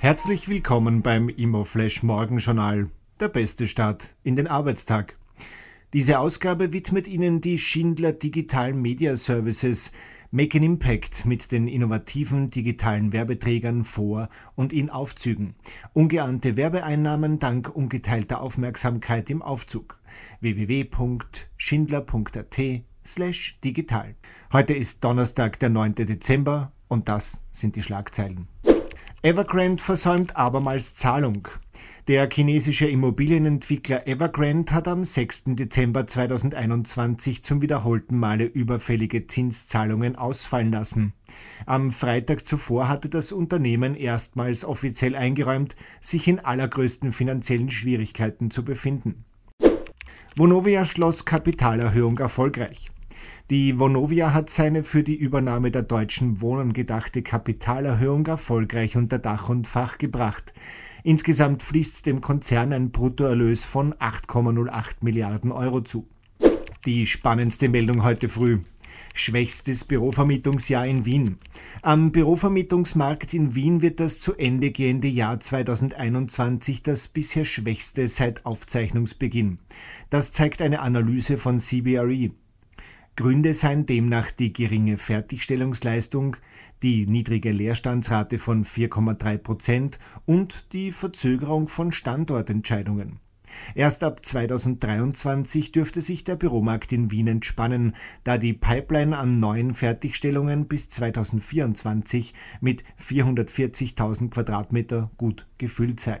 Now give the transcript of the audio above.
Herzlich willkommen beim Immoflash Morgenjournal, der beste Start in den Arbeitstag. Diese Ausgabe widmet Ihnen die Schindler Digital Media Services Make an Impact mit den innovativen digitalen Werbeträgern vor und in Aufzügen. Ungeahnte Werbeeinnahmen dank ungeteilter Aufmerksamkeit im Aufzug. www.schindler.at slash digital. Heute ist Donnerstag, der 9. Dezember und das sind die Schlagzeilen. Evergrande versäumt abermals Zahlung. Der chinesische Immobilienentwickler Evergrande hat am 6. Dezember 2021 zum wiederholten Male überfällige Zinszahlungen ausfallen lassen. Am Freitag zuvor hatte das Unternehmen erstmals offiziell eingeräumt, sich in allergrößten finanziellen Schwierigkeiten zu befinden. Vonovia schloss Kapitalerhöhung erfolgreich. Die Vonovia hat seine für die Übernahme der Deutschen Wohnen gedachte Kapitalerhöhung erfolgreich unter Dach und Fach gebracht. Insgesamt fließt dem Konzern ein Bruttoerlös von 8,08 Milliarden Euro zu. Die spannendste Meldung heute früh. Schwächstes Bürovermietungsjahr in Wien. Am Bürovermietungsmarkt in Wien wird das zu Ende gehende Jahr 2021 das bisher schwächste seit Aufzeichnungsbeginn. Das zeigt eine Analyse von CBRE. Gründe seien demnach die geringe Fertigstellungsleistung, die niedrige Leerstandsrate von 4,3 Prozent und die Verzögerung von Standortentscheidungen. Erst ab 2023 dürfte sich der Büromarkt in Wien entspannen, da die Pipeline an neuen Fertigstellungen bis 2024 mit 440.000 Quadratmeter gut gefüllt sei.